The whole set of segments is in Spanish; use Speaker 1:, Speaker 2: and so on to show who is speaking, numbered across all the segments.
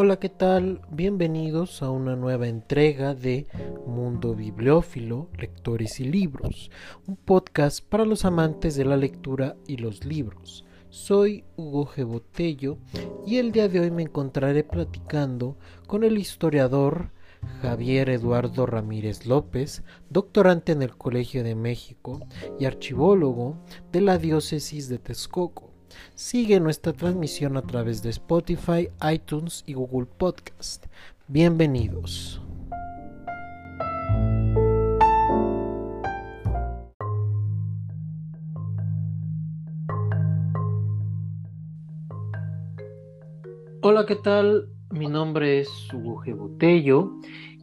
Speaker 1: Hola, ¿qué tal? Bienvenidos a una nueva entrega de Mundo Bibliófilo, Lectores y Libros, un podcast para los amantes de la lectura y los libros. Soy Hugo G. Botello y el día de hoy me encontraré platicando con el historiador Javier Eduardo Ramírez López, doctorante en el Colegio de México y archivólogo de la diócesis de Texcoco. Sigue nuestra transmisión a través de Spotify, iTunes y Google Podcast. Bienvenidos. Hola, ¿qué tal? Mi nombre es Hugo. Botello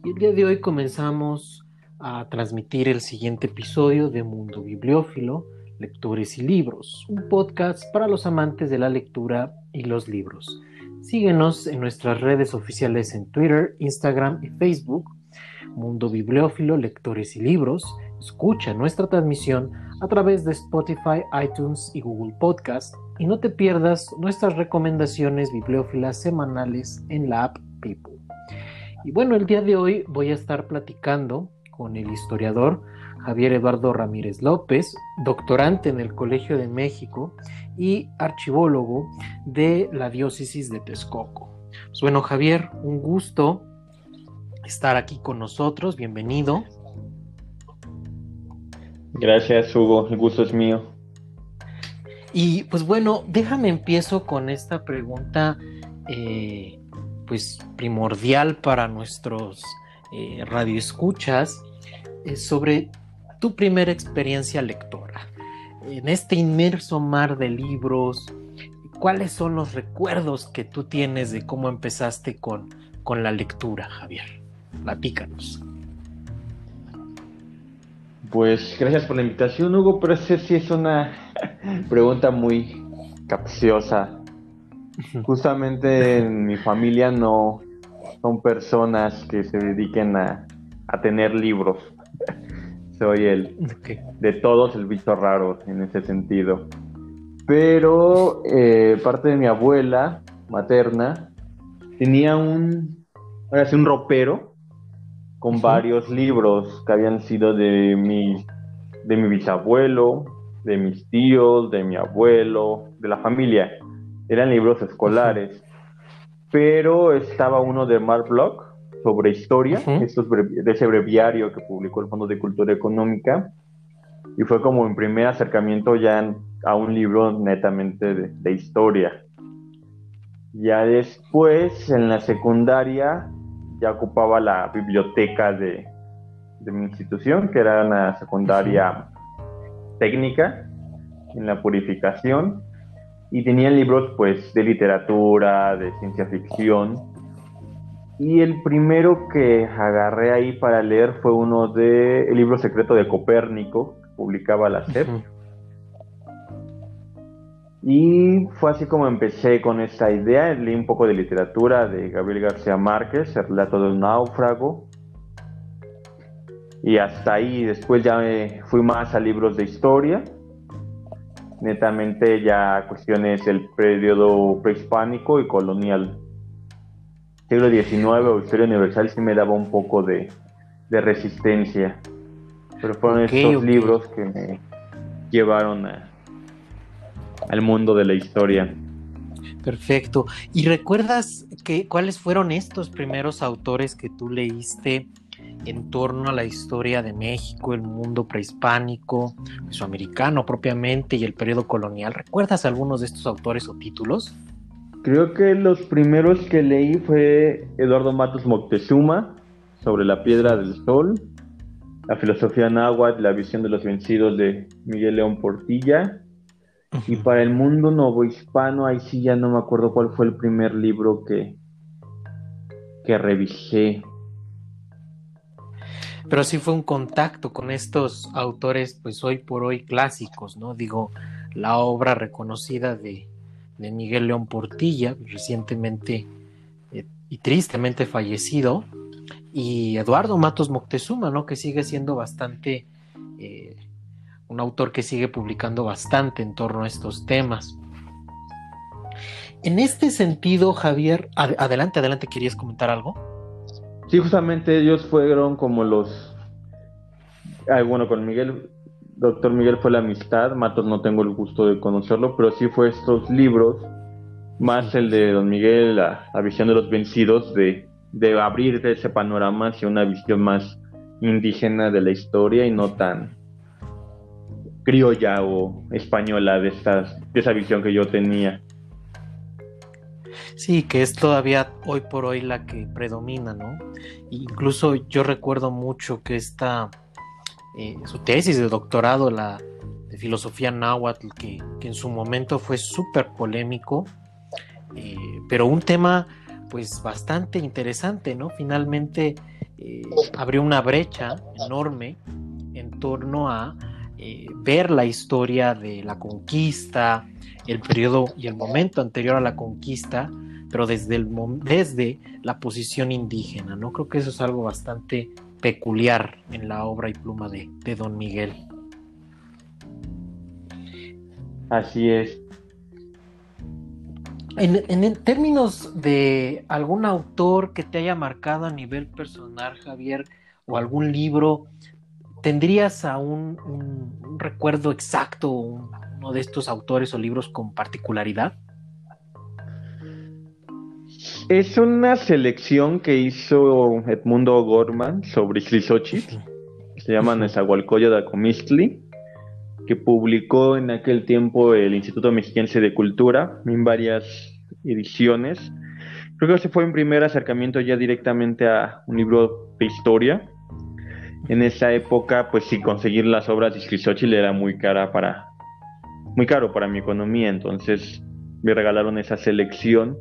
Speaker 1: y el día de hoy comenzamos a transmitir el siguiente episodio de Mundo Bibliófilo Lectores y Libros, un podcast para los amantes de la lectura y los libros. Síguenos en nuestras redes oficiales en Twitter, Instagram y Facebook, Mundo Bibliófilo, Lectores y Libros. Escucha nuestra transmisión a través de Spotify, iTunes y Google Podcast y no te pierdas nuestras recomendaciones bibliófilas semanales en la app People. Y bueno, el día de hoy voy a estar platicando con el historiador Javier Eduardo Ramírez López, doctorante en el Colegio de México y archivólogo de la diócesis de Texcoco. Pues bueno, Javier, un gusto estar aquí con nosotros, bienvenido.
Speaker 2: Gracias, Hugo, el gusto es mío.
Speaker 1: Y pues bueno, déjame empiezo con esta pregunta, eh, pues primordial para nuestros eh, radioescuchas, eh, sobre tu primera experiencia lectora. En este inmerso mar de libros, ¿cuáles son los recuerdos que tú tienes de cómo empezaste con, con la lectura, Javier? Platícanos.
Speaker 2: Pues gracias por la invitación, Hugo, pero esa sí es una pregunta muy capciosa. Justamente en mi familia no son personas que se dediquen a, a tener libros. Soy el de todos el bicho raro en ese sentido. Pero eh, parte de mi abuela materna tenía un, un ropero con varios libros que habían sido de mi, de mi bisabuelo, de mis tíos, de mi abuelo, de la familia. Eran libros escolares. Pero estaba uno de Mark Bloch, sobre historia, de ese breviario que publicó el Fondo de Cultura Económica, y fue como mi primer acercamiento ya a un libro netamente de, historia. Ya después, en la secundaria, ya ocupaba la biblioteca de, de mi institución, que era una secundaria técnica en la purificación, y tenía libros pues de literatura, de ciencia ficción, y el primero que agarré ahí para leer fue uno de El libro secreto de Copérnico, que publicaba la SEP. Y fue así como empecé con esta idea. Leí un poco de literatura de Gabriel García Márquez, El relato del náufrago. Y hasta ahí, después ya me fui más a libros de historia. Netamente ya cuestiones del periodo prehispánico y colonial siglo XIX o historia universal sí me daba un poco de, resistencia. Pero fueron estos libros que me llevaron al mundo de la historia.
Speaker 1: Perfecto. ¿Y recuerdas que, cuáles fueron estos primeros autores que tú leíste en torno a la historia de México, el mundo prehispánico, mesoamericano propiamente y el periodo colonial? ¿Recuerdas algunos de estos autores o títulos?
Speaker 2: Creo que los primeros que leí fue Eduardo Matos Moctezuma, sobre la piedra del sol, la filosofía náhuatl, la visión de los vencidos de Miguel León Portilla. Y para el mundo novohispano, ahí sí ya no me acuerdo cuál fue el primer libro que, que revisé.
Speaker 1: Pero sí fue un contacto con estos autores, pues hoy por hoy clásicos, ¿no? Digo, la obra reconocida de, de Miguel León Portilla, recientemente eh, y tristemente fallecido, y Eduardo Matos Moctezuma, ¿no? que sigue siendo bastante, eh, un autor que sigue publicando bastante en torno a estos temas. En este sentido, Javier, adelante, adelante, ¿querías comentar algo?
Speaker 2: Sí, justamente ellos fueron como los... Ah, bueno, con Miguel, doctor Miguel fue la amistad, Matos no tengo el gusto de conocerlo, pero sí fue estos libros, más el de don Miguel, la, visión de los vencidos, de, de abrir ese panorama hacia una visión más indígena de la historia y no tan criolla o española de, estas, de esa visión que yo tenía.
Speaker 1: Sí, que es todavía hoy por hoy la que predomina, ¿no? Incluso yo recuerdo mucho que esta, eh, su tesis de doctorado, la de filosofía náhuatl, que, en su momento fue súper polémico, eh, pero un tema pues bastante interesante, ¿no? Finalmente eh, abrió una brecha enorme en torno a ver la historia de la conquista, el periodo y el momento anterior a la conquista, pero desde, el, desde la posición indígena, ¿no? Creo que eso es algo bastante peculiar en la obra y pluma de, Don Miguel.
Speaker 2: Así es.
Speaker 1: En, en, términos de algún autor que te haya marcado a nivel personal, Javier, o algún libro, ¿tendrías aún un, un recuerdo exacto, uno de estos autores o libros con particularidad?
Speaker 2: Es una selección que hizo Edmundo Gorman sobre Xochitl, se llama Nezahualcóyotl de Acomistli, que publicó en aquel tiempo el Instituto Mexiquense de Cultura en varias ediciones. Creo que ese fue un primer acercamiento ya directamente a un libro de historia. En esa época, pues sí, conseguir las obras de Xochitl era muy cara para, muy caro para mi economía, entonces me regalaron esa selección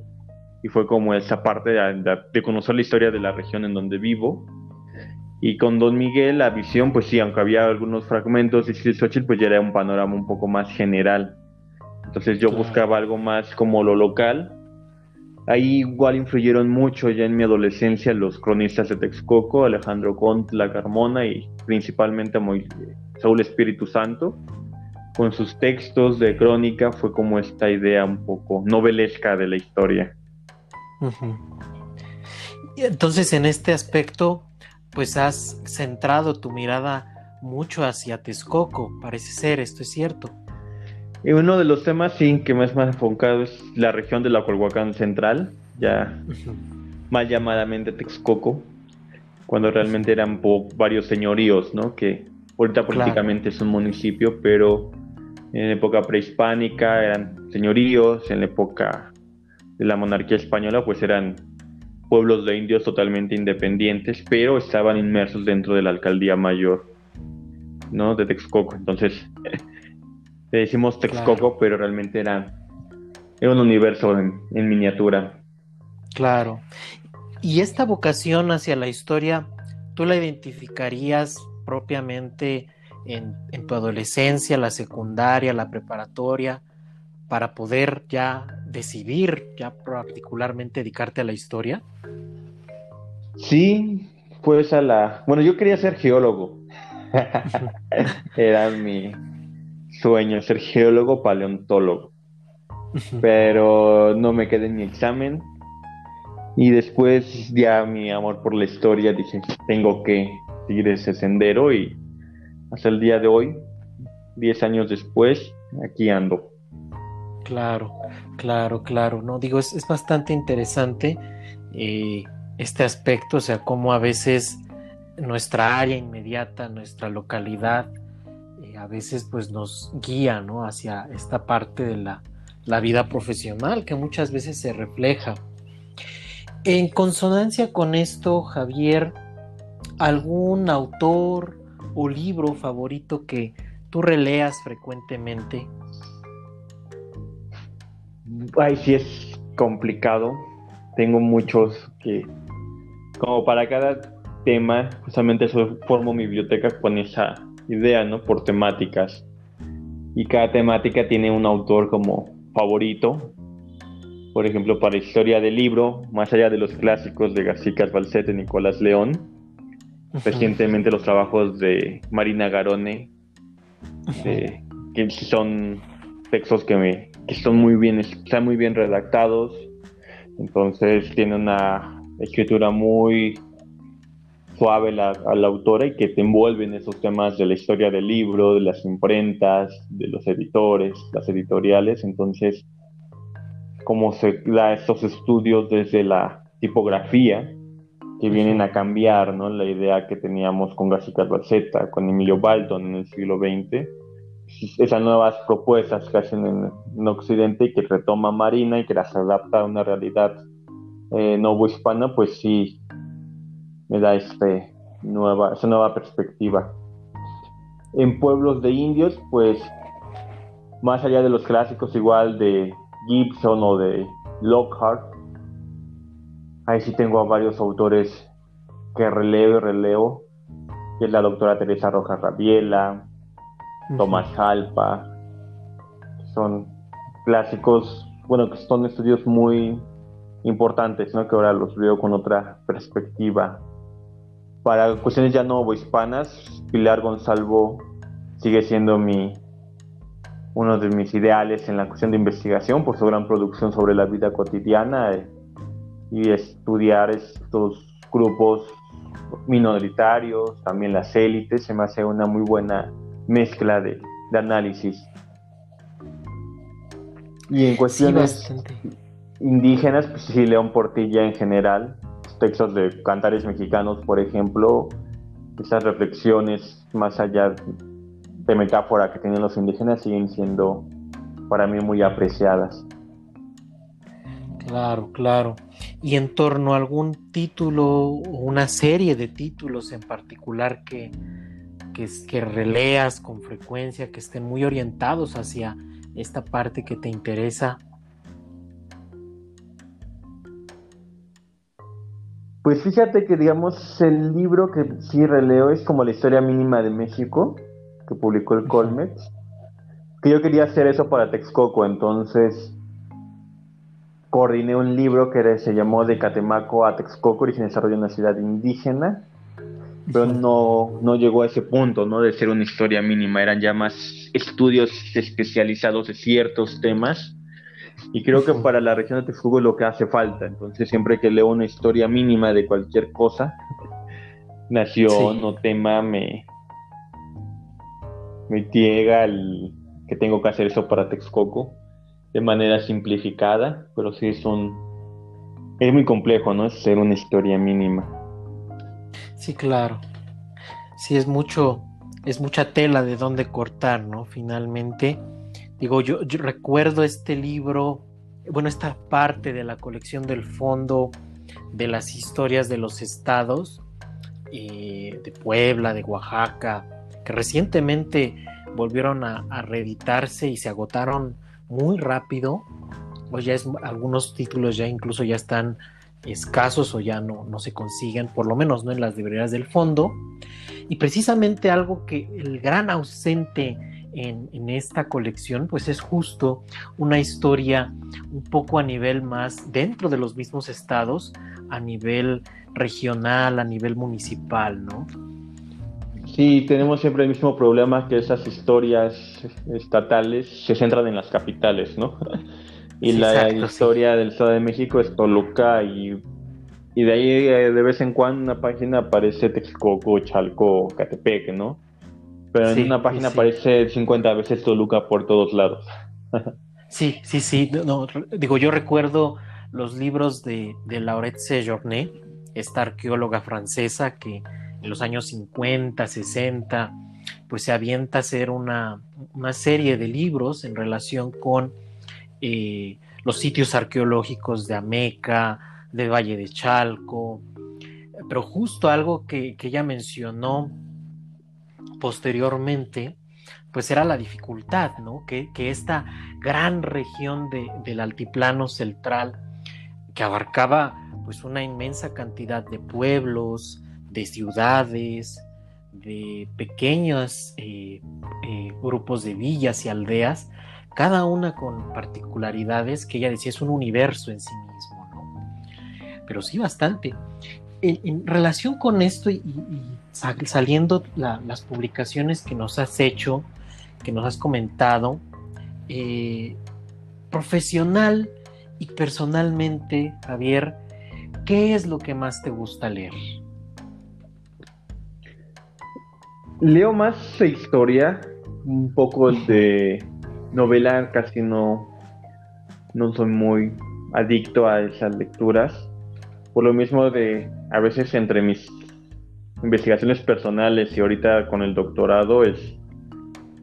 Speaker 2: y fue como esa parte de, conocer la historia de la región en donde vivo. Y con Don Miguel la visión, pues sí, aunque había algunos fragmentos de Xochitl, pues ya era un panorama un poco más general. Entonces yo buscaba algo más como lo local. Ahí igual influyeron mucho ya en mi adolescencia los cronistas de Texcoco, Alejandro Cont, La Carmona y principalmente Saúl Espíritu Santo. Con sus textos de crónica fue como esta idea un poco novelesca de la historia.
Speaker 1: Entonces, en este aspecto, pues has centrado tu mirada mucho hacia Texcoco, parece ser, esto es cierto.
Speaker 2: Y uno de los temas, sí, que más me ha enfocado es la región de la Colhuacán Central, ya mal llamadamente Texcoco, cuando realmente eran varios señoríos, ¿no? Que ahorita políticamente es un municipio, pero en época prehispánica eran señoríos, en la época de la monarquía española, pues eran pueblos de indios totalmente independientes, pero estaban inmersos dentro de la alcaldía mayor, ¿no? De Texcoco. Entonces, le decimos Texcoco, pero realmente era, era un universo en, miniatura.
Speaker 1: Claro. Y esta vocación hacia la historia, ¿tú la identificarías propiamente en, en tu adolescencia, la secundaria, la preparatoria? Para poder ya decidir, ya particularmente dedicarte a la historia?
Speaker 2: Sí, pues a la... Bueno, yo quería ser geólogo. Era mi sueño, ser geólogo paleontólogo. Pero no me quedé en mi examen. Y después ya mi amor por la historia dije, tengo que seguir ese sendero y hasta el día de hoy, 10 años después, aquí ando.
Speaker 1: Claro, claro, claro. No, digo, es, bastante interesante eh, este aspecto, o sea, cómo a veces nuestra área inmediata, nuestra localidad, eh, a veces pues nos guía, ¿no? Hacia esta parte de la, la vida profesional que muchas veces se refleja. En consonancia con esto, Javier, ¿algún autor o libro favorito que tú releas frecuentemente?
Speaker 2: Ay, sí es complicado. Tengo muchos que, como para cada tema, justamente eso formo mi biblioteca con esa idea, ¿no? Por temáticas. Y cada temática tiene un autor como favorito. Por ejemplo, para historia del libro, más allá de los clásicos de García Balcete, Nicolás León, recientemente los trabajos de Marina Garone, que son textos que me que son muy bien, están muy bien redactados, entonces tiene una escritura muy suave la, a la autora y que te envuelve en esos temas de la historia del libro, de las imprentas, de los editores, las editoriales. Entonces, cómo se da estos estudios desde la tipografía que vienen a cambiar ¿no? la idea que teníamos con García Balseta, con Emilio Baldon en el siglo XX, esas nuevas propuestas que hacen en, Occidente y que retoma Marina y que las adapta a una realidad eh, hispana, pues sí, me da este nueva, esa nueva perspectiva. En pueblos de indios, pues más allá de los clásicos igual de Gibson o de Lockhart, ahí sí tengo a varios autores que releo y releo, que es la doctora Teresa Rojas Rabiela, Tomás Jalpa, son clásicos, bueno, que son estudios muy importantes, ¿no? Que ahora los veo con otra perspectiva. Para cuestiones ya no hispanas, Pilar Gonzalvo sigue siendo mi uno de mis ideales en la cuestión de investigación por su gran producción sobre la vida cotidiana eh, y estudiar estos grupos minoritarios, también las élites, se me hace una muy buena mezcla de, análisis. Y en cuestiones indígenas, pues sí, León Portilla en general, textos de cantares mexicanos, por ejemplo, esas reflexiones más allá de metáfora que tienen los indígenas siguen siendo para mí muy apreciadas.
Speaker 1: Claro, claro. Y en torno a algún título o una serie de títulos en particular que, que, que releas con frecuencia, que estén muy orientados hacia esta parte que te interesa,
Speaker 2: Pues fíjate que, digamos, el libro que sí releo es como la historia mínima de México, que publicó el Colmex. Que yo quería hacer eso para Texcoco, entonces coordiné un libro que se llamó De Catemaco a Texcoco, origen y desarrollo de una ciudad indígena, pero no, no llegó a ese punto, ¿no? De ser una historia mínima, eran ya más estudios especializados de ciertos temas y creo que para la región de Texcoco es lo que hace falta. Entonces, siempre que leo una historia mínima de cualquier cosa, nación o tema, me, me llega el que tengo que hacer eso para Texcoco de manera simplificada, pero sí es un. Es muy complejo, ¿no? Es ser una historia mínima.
Speaker 1: Sí, claro. Sí, es mucho. Es mucha tela de dónde cortar, ¿no? Finalmente Digo, yo, recuerdo este libro, bueno, esta parte de la colección del fondo de las historias de los estados, eh, de Puebla, de Oaxaca, que recientemente volvieron a, reeditarse y se agotaron muy rápido. Pues ya es, algunos títulos ya incluso ya están escasos o ya no, no se consiguen, por lo menos no en las librerías del fondo. Y precisamente algo que el gran ausente en, esta colección, pues es justo una historia un poco a nivel más dentro de los mismos estados, a nivel regional, a nivel municipal, ¿no?
Speaker 2: Sí, tenemos siempre el mismo problema que esas historias estatales se centran en las capitales, ¿no? Y la historia del Estado de México es Toluca y, y de ahí eh, de vez en cuando una página aparece Texcoco, Chalco, Catepec, ¿no? Pero en una página aparece 50 veces Toluca por todos lados.
Speaker 1: sí, sí, sí. No, digo, yo recuerdo los libros de, de Laurette Sejourné, esta arqueóloga francesa que en los años 50, 60, pues se avienta a hacer una, serie de libros en relación con eh, los sitios arqueológicos de Ameca, de Valle de Chalco, pero justo algo que, que ella mencionó posteriormente, pues era la dificultad, ¿no? Que, esta gran región del altiplano central, que abarcaba pues una inmensa cantidad de pueblos, de ciudades, de pequeños eh, eh, grupos de villas y aldeas, cada una con particularidades que ella decía es un universo en sí mismo, ¿no? Pero sí bastante. En, relación con esto y saliendo las publicaciones que nos has hecho, que nos has comentado, eh, profesional y personalmente, Javier, ¿qué es lo que más te gusta leer?
Speaker 2: Leo más historia, un poco de novela, casi no, no soy muy adicto a esas lecturas. Por lo mismo de, a veces entre mis investigaciones personales y ahorita con el doctorado es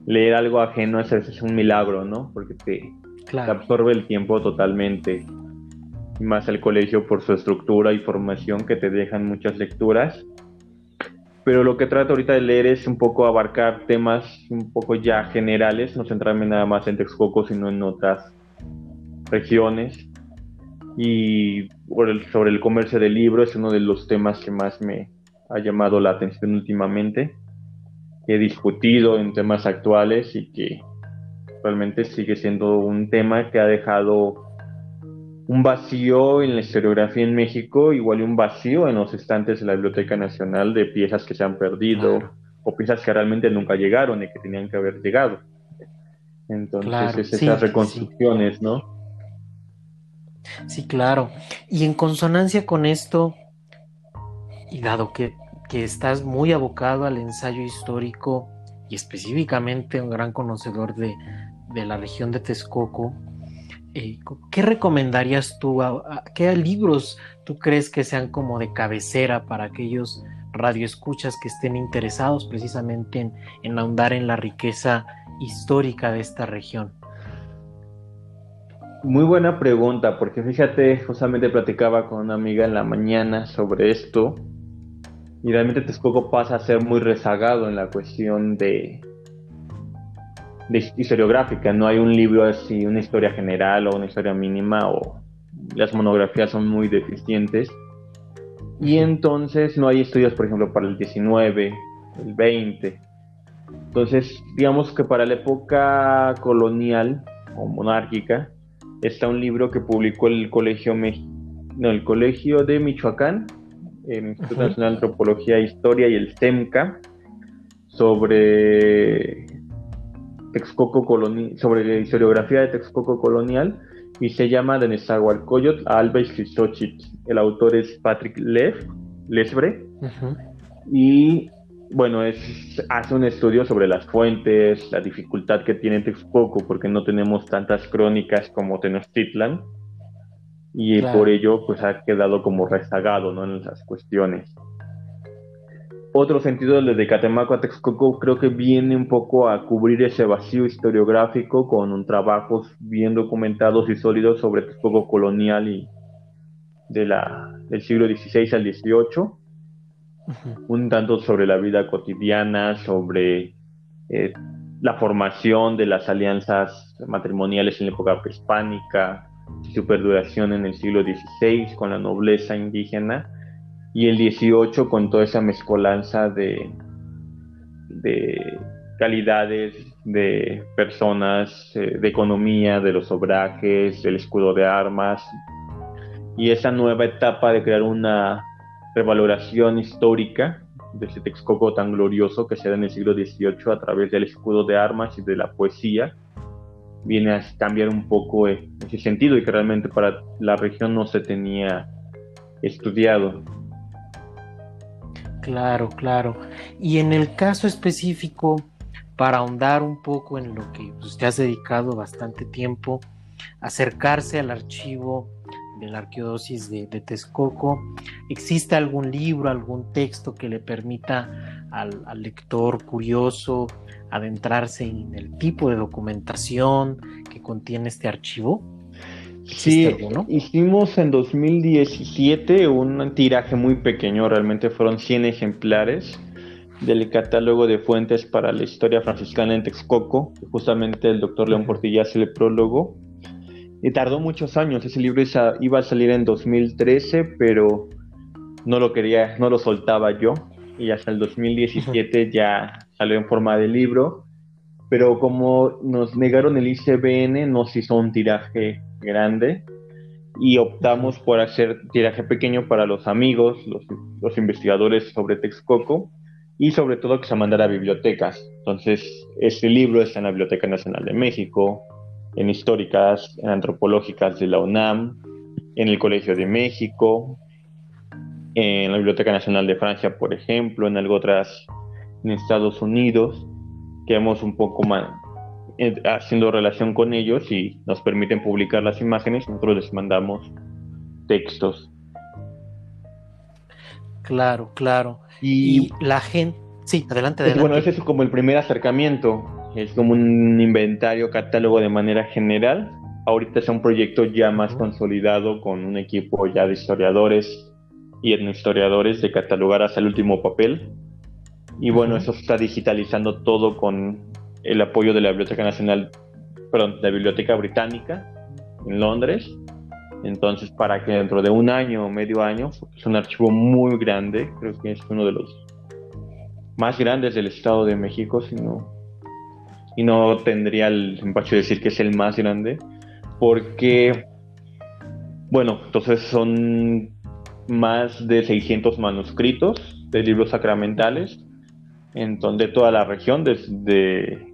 Speaker 2: leer algo ajeno es a veces un milagro, ¿no? Porque te, absorbe el tiempo totalmente. Más el colegio por su estructura y formación que te dejan muchas lecturas. Pero lo que trato ahorita de leer es un poco abarcar temas un poco ya generales, no centrarme nada más en Texcoco, sino en otras regiones. Y sobre el comercio del libro es uno de los temas que más me ha llamado la atención últimamente, he discutido en temas actuales y que realmente sigue siendo un tema que ha dejado un vacío en la historiografía en México, igual y un vacío en los estantes de la Biblioteca Nacional de piezas que se han perdido o piezas que realmente nunca llegaron y que tenían que haber llegado. Entonces, esas reconstrucciones, ¿no?
Speaker 1: Sí, claro. Y en consonancia con esto, y dado que, estás muy abocado al ensayo histórico y específicamente un gran conocedor de, la región de Texcoco, eh, ¿qué recomendarías tú? ¿Qué libros tú crees que sean como de cabecera para aquellos radioescuchas que estén interesados precisamente en, ahondar en la riqueza histórica de esta región?
Speaker 2: Muy buena pregunta, porque fíjate, justamente platicaba con una amiga en la mañana sobre esto, y realmente Texcoco pasa a ser muy rezagado en la cuestión de, de historiográfica. No hay un libro así, una historia general o una historia mínima, o las monografías son muy deficientes. Y entonces no hay estudios, por ejemplo, para el 19, el 20. Entonces, digamos que para la época colonial o monárquica, está un libro que publicó el Colegio, no, el Colegio de Michoacán, el Instituto Nacional de Antropología e Historia y el CEMCA, sobre Texcoco colonial, sobre la historiografía de Texcoco colonial y se llama de Nezahualcóyotl a Alba El autor es Patrick Lev, Lesbre. Y bueno, es, hace un estudio sobre las fuentes, la dificultad que tiene Texcoco, porque no tenemos tantas crónicas como Tenochtitlan, y por ello pues ha quedado como rezagado ¿no? en esas cuestiones. Otro sentido de Catemaco a Texcoco creo que viene un poco a cubrir ese vacío historiográfico con un trabajos bien documentados y sólidos sobre Texcoco colonial y de la, del siglo XVI al XVIII un tanto sobre la vida cotidiana, sobre eh, la formación de las alianzas matrimoniales en la época prehispánica, su perduración en el siglo XVI con la nobleza indígena y el XVIII con toda esa mezcolanza de, de calidades de personas, eh, de economía, de los obrajes, del escudo de armas y esa nueva etapa de crear una revaloración histórica de ese Texcoco tan glorioso que se da en el siglo XVIII a través del escudo de armas y de la poesía, viene a cambiar un poco e-, ese sentido y que realmente para la región no se tenía estudiado.
Speaker 1: Claro, claro. Y en el caso específico, para ahondar un poco en lo que usted has dedicado bastante tiempo, acercarse al archivo de la arqueodosis de, Texcoco. ¿Existe algún libro, algún texto que le permita al, lector curioso adentrarse en el tipo de documentación que contiene este archivo?
Speaker 2: Sí, hicimos en 2017 un tiraje muy pequeño, realmente fueron 100 ejemplares del catálogo de fuentes para la historia franciscana en Texcoco, justamente el doctor León Portilla hace el prólogo y tardó muchos años. Ese libro iba a salir en 2013, pero no lo quería, no lo soltaba yo. Y hasta el 2017 ya salió en forma de libro. Pero como nos negaron el ICBN, nos hizo un tiraje grande y optamos por hacer tiraje pequeño para los amigos, los, los investigadores sobre Texcoco y sobre todo que se mandara a bibliotecas. Entonces, este libro está en la Biblioteca Nacional de México, en históricas, en antropológicas de la UNAM, en el Colegio de México, en la Biblioteca Nacional de Francia, por ejemplo, en algo otras en Estados Unidos, que hemos un poco más haciendo relación con ellos y nos permiten publicar las imágenes, nosotros les mandamos textos.
Speaker 1: Claro, claro. Y, la gente, sí, adelante, adelante.
Speaker 2: Bueno, ese es como el primer acercamiento, es como un inventario, catálogo de manera general. Ahorita es un proyecto ya más consolidado con un equipo ya de historiadores y etnohistoriadores de catalogar hasta el último papel. Y bueno, eso está digitalizando todo con el apoyo de la Biblioteca Nacional, perdón, de la Biblioteca Británica en Londres. Entonces, para que dentro de un año o medio año, es un archivo muy grande, creo que es uno de los más grandes del Estado de México, sino, y no tendría el empacho de decir que es el más grande, porque, bueno, entonces son más de 600 manuscritos de libros sacramentales, en donde toda la región, desde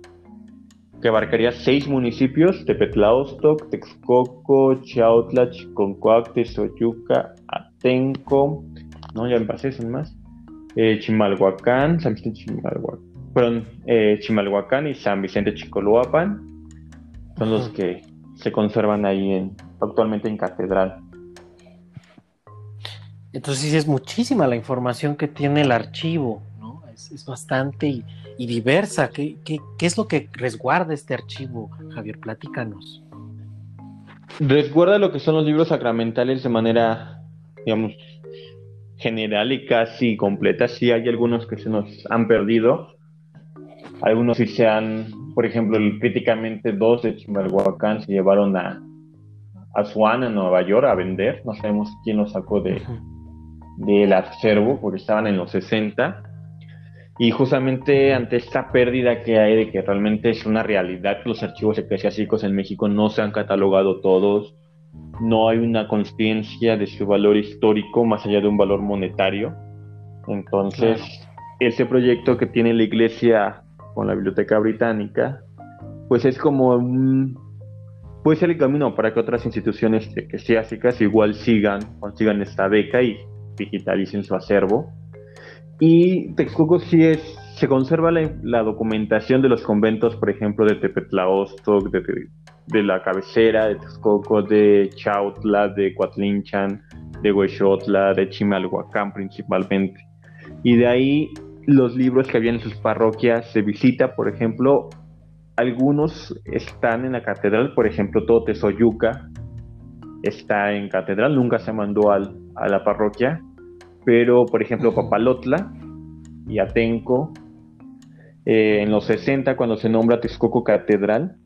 Speaker 2: que abarcaría seis municipios, Tepetlaostoc, Texcoco, Chautla, Chiconcuac, Tezoyuca, Atenco, no, ya me pasé, son más, eh, Chimalhuacán, San Vicente Chimalhuacán, perdón, eh, Chimalhuacán y San Vicente Chicoloapan, son los que se conservan ahí en, actualmente en catedral.
Speaker 1: Entonces es muchísima la información que tiene el archivo, ¿no? Es, bastante y, diversa. ¿Qué, es lo que resguarda este archivo, Javier? Platícanos.
Speaker 2: Resguarda lo que son los libros sacramentales de manera, digamos, general y casi completa. Sí hay algunos que se nos han perdido. Algunos sí se han, por ejemplo, críticamente dos de Chimalhuacán se llevaron a, a Swan, en Nueva York, a vender. No sabemos quién los sacó de, del acervo, porque estaban en los 60. Y justamente ante esta pérdida que hay de que realmente es una realidad que los archivos eclesiásticos en México no se han catalogado todos, no hay una conciencia de su valor histórico más allá de un valor monetario. Entonces, ese proyecto que tiene la iglesia con la Biblioteca Británica, pues es como un, puede ser el camino para que otras instituciones eclesiásticas igual sigan, consigan esta beca y digitalicen su acervo. Y Texcoco sí es, se conserva la, documentación de los conventos, por ejemplo, de Tepetlaostoc, de, de, la cabecera de Texcoco, de Chautla, de Coatlinchan, de Huexotla, de Chimalhuacán principalmente. Y de ahí los libros que había en sus parroquias se visita, por ejemplo, algunos están en la catedral, por ejemplo, todo Tezoyuca está en catedral, nunca se mandó al, a la parroquia, pero por ejemplo Papalotla y Atenco, eh, en los 60 cuando se nombra Texcoco Catedral,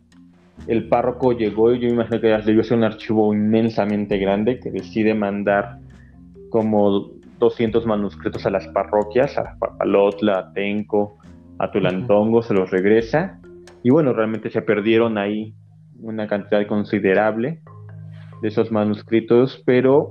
Speaker 2: el párroco llegó y yo me imagino que debió ser un archivo inmensamente grande que decide mandar como 200 manuscritos a las parroquias, a Papalotla, a Atenco, a Tulantongo, se los regresa. Y bueno, realmente se perdieron ahí una cantidad considerable de esos manuscritos, pero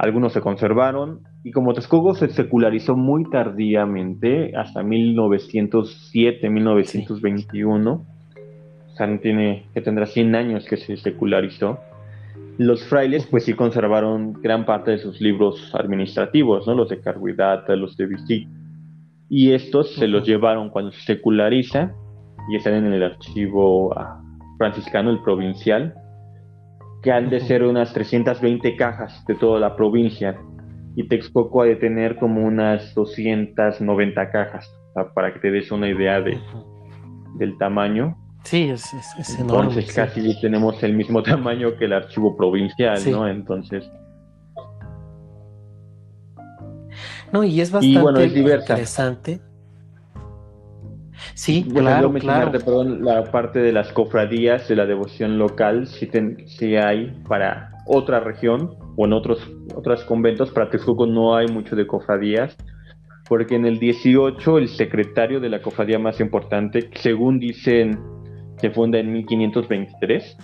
Speaker 2: algunos se conservaron y como Texcoco se secularizó muy tardíamente, hasta 1907, 1921, o sea, tiene, que tendrá 100 años que se secularizó, los frailes pues sí conservaron gran parte de sus libros administrativos, ¿no? los de Carguidata, los de Vichy, y estos se los llevaron cuando se seculariza y están en el archivo ah, franciscano, el provincial, que han de ser unas 320 cajas de toda la provincia y Texcoco ha de tener como unas 290 cajas, para que te des una idea de, del tamaño.
Speaker 1: Sí, es, es, enorme.
Speaker 2: Entonces casi tenemos el mismo tamaño que el archivo provincial, ¿no? Entonces...
Speaker 1: No, y es bastante interesante Sí, claro, claro.
Speaker 2: Perdón, la parte de las cofradías, de la devoción local, si, hay para otra región o en otros otros conventos, para Texcoco no hay mucho de cofradías, porque en el 18 el secretario de la cofradía más importante, según dicen, se funda en 1523,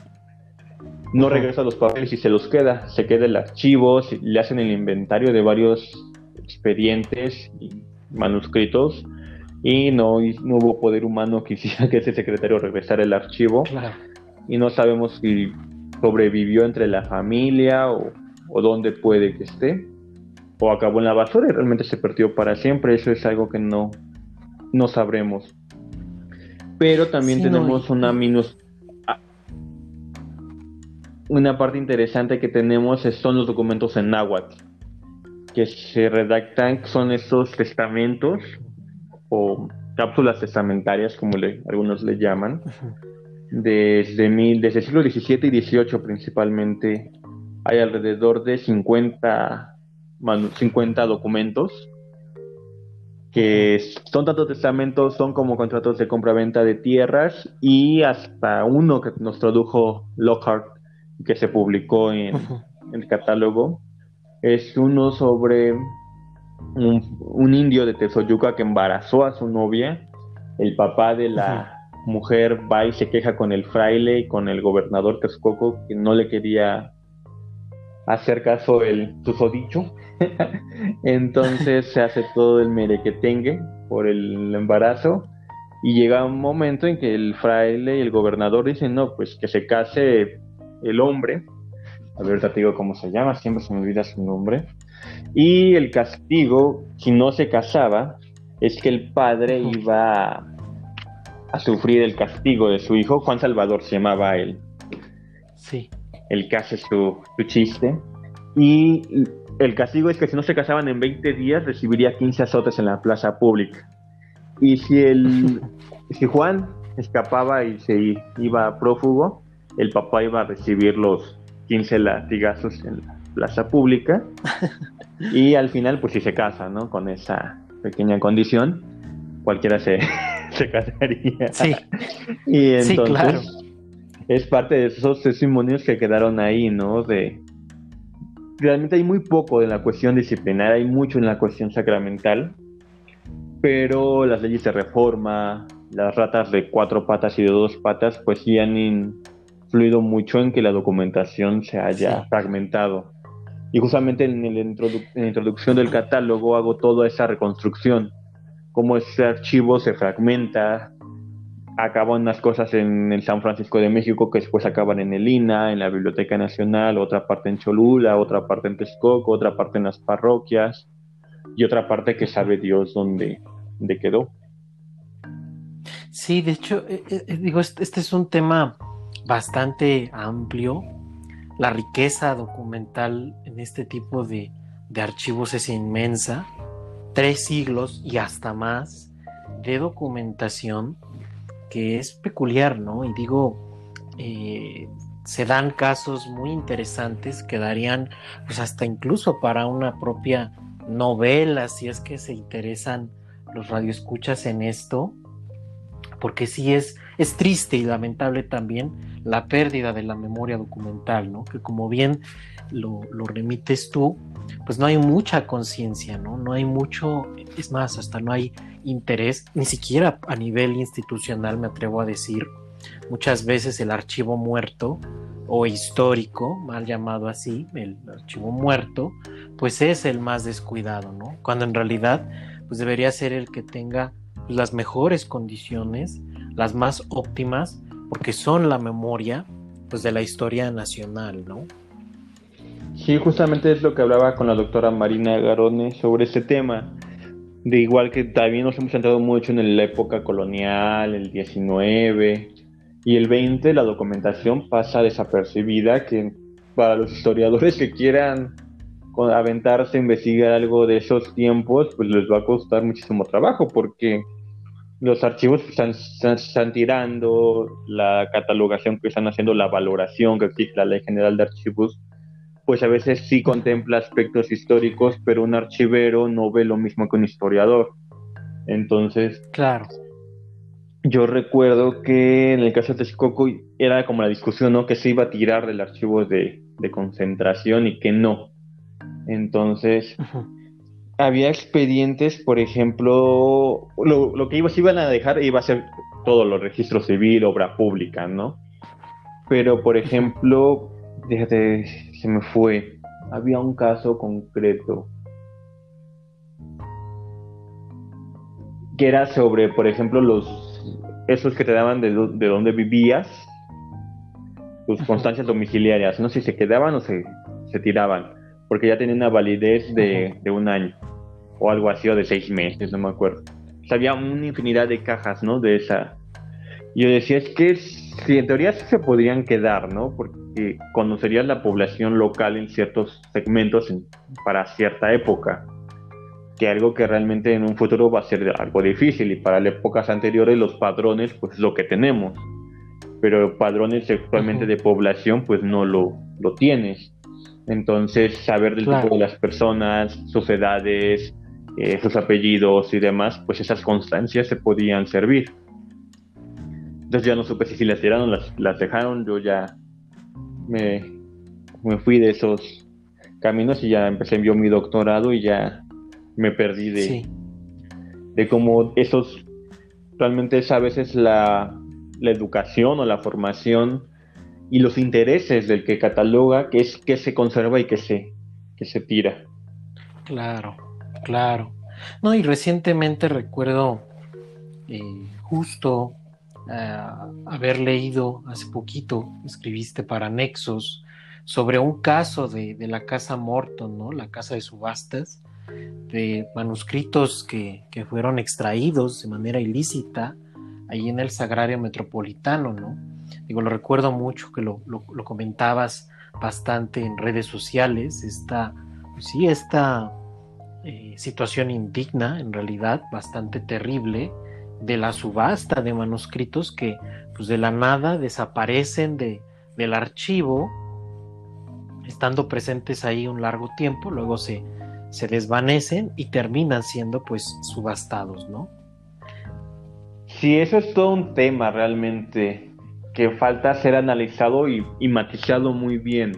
Speaker 2: no regresa los papeles y se los queda, se queda el archivo, le hacen el inventario de varios expedientes y manuscritos y no, no hubo poder humano que hiciera que ese secretario regresara el archivo. y no sabemos si sobrevivió entre la familia o, o dónde puede que esté o acabó en la basura y realmente se perdió para siempre. Eso es algo que no, no sabremos. Pero también tenemos una minus. Una parte interesante que tenemos son los documentos en náhuatl que se redactan, son esos testamentos o cápsulas testamentarias, como le, algunos le llaman, desde, mil, desde el siglo XVII y XVIII principalmente. Hay alrededor de 50 50 documentos que son tanto testamentos, son como contratos de compra-venta de tierras y hasta uno que nos tradujo Lockhart, que se publicó en, el catálogo, es uno sobre un, indio de Tezoyuca que embarazó a su novia. El papá de la mujer va y se queja con el fraile y con el gobernador Texcoco que no le quería hacer caso el susodicho. Entonces se hace todo el merequetengue por el embarazo y llega un momento en que el fraile y el gobernador dicen, no, pues que se case el hombre, a ver, te digo cómo se llama, siempre se me olvida su nombre, y el castigo, si no se casaba, es que el padre iba a, sufrir el castigo de su hijo, Juan Salvador se llamaba él.
Speaker 1: Sí.
Speaker 2: El que hace su, su chiste. Y el castigo es que si no se casaban en 20 días recibiría 15 azotes en la plaza pública. Y si, el, si Juan escapaba y se iba prófugo, el papá iba a recibir los 15 latigazos en la plaza pública. Y al final, pues si se casa, ¿no? Con esa pequeña condición, cualquiera se, se casaría.
Speaker 1: Sí.
Speaker 2: y entonces es parte de esos testimonios que quedaron ahí, ¿no? De, realmente hay muy poco en la cuestión disciplinaria, hay mucho en la cuestión sacramental, pero las leyes de reforma, las ratas de cuatro patas y de dos patas, pues sí han influido mucho en que la documentación se haya fragmentado. Y justamente en, en, la introducción del catálogo hago toda esa reconstrucción, cómo ese archivo se fragmenta, acaban unas cosas en el San Francisco de México que después acaban en el INA, en la Biblioteca Nacional, otra parte en Cholula, otra parte en Texcoco, otra parte en las parroquias y otra parte que sabe Dios dónde, quedó.
Speaker 1: Sí, de hecho, eh, eh, digo, este, este, es un tema bastante amplio. La riqueza documental en este tipo de, de archivos es inmensa. Tres siglos y hasta más de documentación que es peculiar, ¿no? Y digo, eh, se dan casos muy interesantes que darían, pues hasta incluso para una propia novela, si es que se interesan los radioescuchas en esto, porque sí es, es triste y lamentable también la pérdida de la memoria documental, ¿no? Que como bien lo, remites tú, pues no hay mucha conciencia, ¿no? No hay mucho, es más, hasta no hay interés, ni siquiera a nivel institucional me atrevo a decir. Muchas veces el archivo muerto o histórico, mal llamado así, el archivo muerto, pues es el más descuidado, ¿no? Cuando en realidad pues debería ser el que tenga las mejores condiciones, las más óptimas, porque son la memoria pues de la historia nacional, ¿no?
Speaker 2: Sí, justamente es lo que hablaba con la doctora Marina Garone sobre este tema. De igual que también nos hemos centrado mucho en la época colonial, el 19 y el 20, la documentación pasa desapercibida, que para los historiadores que quieran aventarse a investigar algo de esos tiempos, pues les va a costar muchísimo trabajo, porque los archivos están, están, tirando, la catalogación que están haciendo, la valoración que existe la Ley General de Archivos, pues a veces sí contempla aspectos históricos, pero un archivero no ve lo mismo que un historiador. Entonces,
Speaker 1: claro.
Speaker 2: Yo recuerdo que en el caso de Texcoco era como la discusión, ¿no? Que se iba a tirar del archivo de, concentración y que no. Entonces, había expedientes, por ejemplo, lo, lo que iba, se iban a dejar iba a ser todo lo registro civil, obra pública, ¿no? Pero, por ejemplo, Déjate, se me fue. Había un caso concreto que era sobre, por ejemplo, los esos que te daban de, de dónde vivías sus constancias domiciliarias, no sé si se quedaban o se, se tiraban, porque ya tenía una validez de, de, un año o algo así, o de seis meses, no me acuerdo. O sea, había una infinidad de cajas, ¿no? De esa. Yo decía, es que si en teoría sí se podrían quedar, ¿no? Porque conocerías la población local en ciertos segmentos para cierta época que algo que realmente en un futuro va a ser algo difícil y para las épocas anteriores los padrones pues es lo que tenemos pero padrones actualmente de población pues no lo, lo tienes entonces saber del tipo de las personas sus edades eh, sus apellidos y demás pues esas constancias se podían servir. Entonces ya no supe si las tiraron las, las dejaron yo ya me, me fui de esos caminos y ya empecé yo mi doctorado y ya me perdí de, de cómo esos, realmente es a veces la, la, educación o la formación y los intereses del que cataloga, que es que se conserva y que se, que se tira.
Speaker 1: Claro, claro. No, y recientemente recuerdo eh, justo eh, haber leído hace poquito, escribiste para Nexos, sobre un caso de, de, la casa Morton, ¿no? La casa de subastas, de manuscritos que, fueron extraídos de manera ilícita ahí en el Sagrario Metropolitano, ¿no? Digo, lo recuerdo mucho que lo, comentabas bastante en redes sociales, esta, pues sí, esta eh, situación indigna, en realidad, bastante terrible, de la subasta de manuscritos que, pues de la nada, desaparecen de, del archivo, estando presentes ahí un largo tiempo, luego se, se desvanecen y terminan siendo pues subastados, ¿no?
Speaker 2: Sí, eso es todo un tema realmente que falta ser analizado y, matizado muy bien.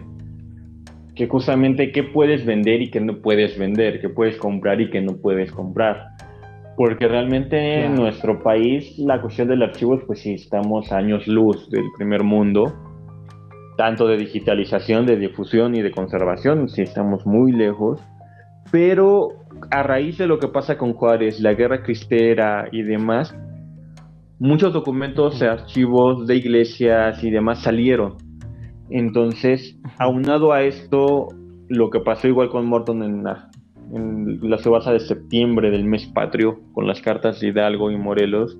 Speaker 2: Que justamente qué puedes vender y qué no puedes vender, qué puedes comprar y qué no puedes comprar. Porque realmente en nuestro país la cuestión del archivo, pues sí, estamos años luz del primer mundo, tanto de digitalización, de difusión y de conservación, sí estamos muy lejos pero a raíz de lo que pasa con Juárez, la guerra cristera y demás, muchos documentos, archivos de iglesias y demás salieron. Entonces, aunado a esto, lo que pasó igual con Morton en la, en la subasta de septiembre del mes patrio, con las cartas de Hidalgo y Morelos,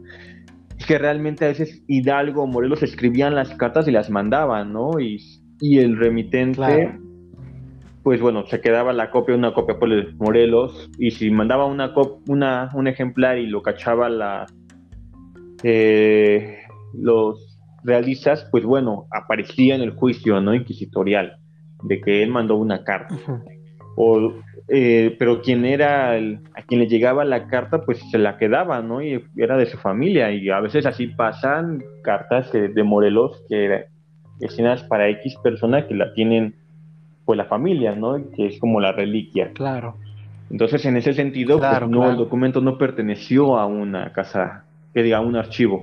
Speaker 2: es que realmente a veces Hidalgo o Morelos escribían las cartas y las mandaban, ¿no? Y, y el remitente pues bueno, se quedaba la copia, una copia por Morelos, y si mandaba una, una un ejemplar y lo cachaba la, eh, los realistas, pues bueno, aparecía en el juicio no inquisitorial de que él mandó una carta. O, eh, pero quien era a quien le llegaba la carta, pues se la quedaba, ¿no? Y era de su familia. Y a veces así pasan cartas de Morelos que escenas para X persona que la tienen pues la familia, ¿no? Que es como la reliquia.
Speaker 1: Claro.
Speaker 2: Entonces, en ese sentido, pues, no, el documento no perteneció a una casa, que diga, un archivo.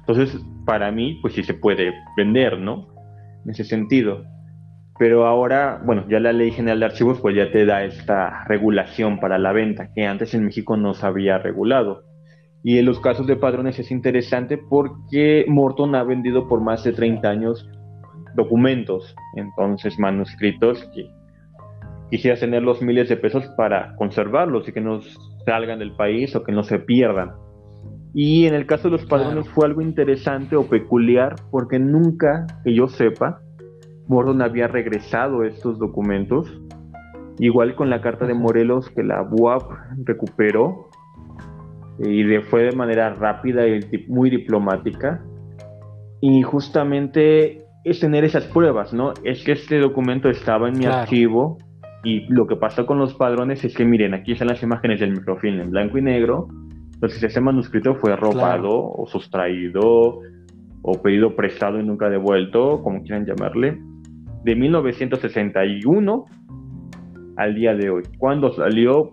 Speaker 2: Entonces, para mí, pues sí se puede vender, ¿no? En ese sentido. Pero ahora, bueno, ya la Ley General de Archivos, pues ya te da esta regulación para la venta, que antes en México no se había regulado. Y en los casos de padrones es interesante porque Morton ha vendido por más de 30 años documentos, entonces manuscritos que quisieras tener los miles de pesos para conservarlos y que no salgan del país o que no se pierdan. Y en el caso de los padrones fue algo interesante o peculiar porque nunca, que yo sepa, Mordon había regresado estos documentos. Igual con la carta de Morelos que la UAP recuperó y fue de manera rápida y muy diplomática. Y justamente es tener esas pruebas, ¿no? Es que este documento estaba en mi archivo y lo que pasó con los padrones es que, miren, aquí están las imágenes del microfilm en blanco y negro. Entonces, ese manuscrito fue robado o sustraído o pedido prestado y nunca devuelto, como quieran llamarle, de 1961 al día de hoy. ¿Cuándo salió?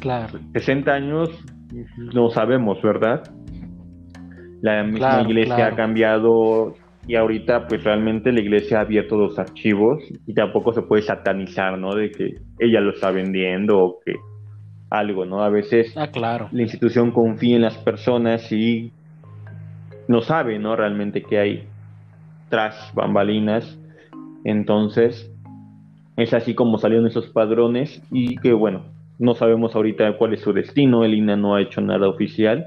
Speaker 1: Claro.
Speaker 2: 60 años, no sabemos, ¿verdad? La misma iglesia ha cambiado y ahorita pues realmente la iglesia ha abierto los archivos y tampoco se puede satanizar, ¿no? De que ella lo está vendiendo o que algo, ¿no? A veces
Speaker 1: ah, claro.
Speaker 2: la institución confía en las personas y no sabe, ¿no? Realmente qué hay tras bambalinas. Entonces, es así como salieron esos padrones y que bueno, no sabemos ahorita cuál es su destino, el INA no ha hecho nada oficial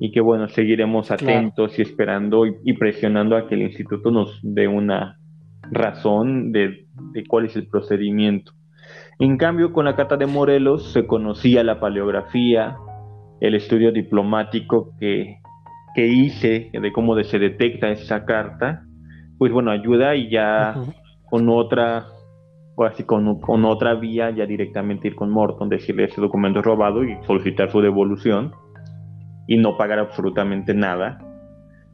Speaker 2: y que bueno, seguiremos atentos y esperando y, presionando a que el instituto nos dé una razón de, de cuál es el procedimiento. En cambio, con la Carta de Morelos se conocía la paleografía, el estudio diplomático que, que hice de cómo se detecta esa carta, pues bueno, ayuda y ya con otra, o así con, con, otra vía, ya directamente ir con Morton, decirle ese documento es robado y solicitar su devolución y no pagar absolutamente nada.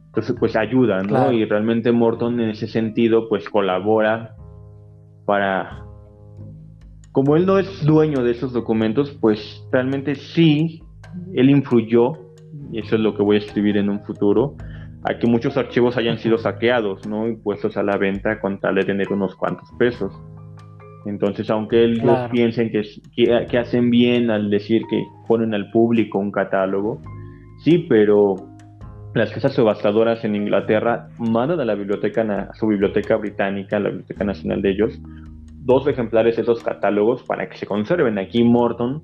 Speaker 2: Entonces, pues ayuda, ¿no? Y realmente Morton en ese sentido, pues colabora para como él no es dueño de esos documentos, pues realmente sí, él influyó, y eso es lo que voy a escribir en un futuro, a que muchos archivos hayan sido saqueados, ¿no? Y puestos a la venta con tal de tener unos cuantos pesos. Entonces, aunque ellos piensen que, que, hacen bien al decir que ponen al público un catálogo, sí, pero las casas subastadoras en Inglaterra mandan a la biblioteca, a su biblioteca británica, la biblioteca nacional de ellos, dos ejemplares de esos catálogos para que se conserven. Aquí Morton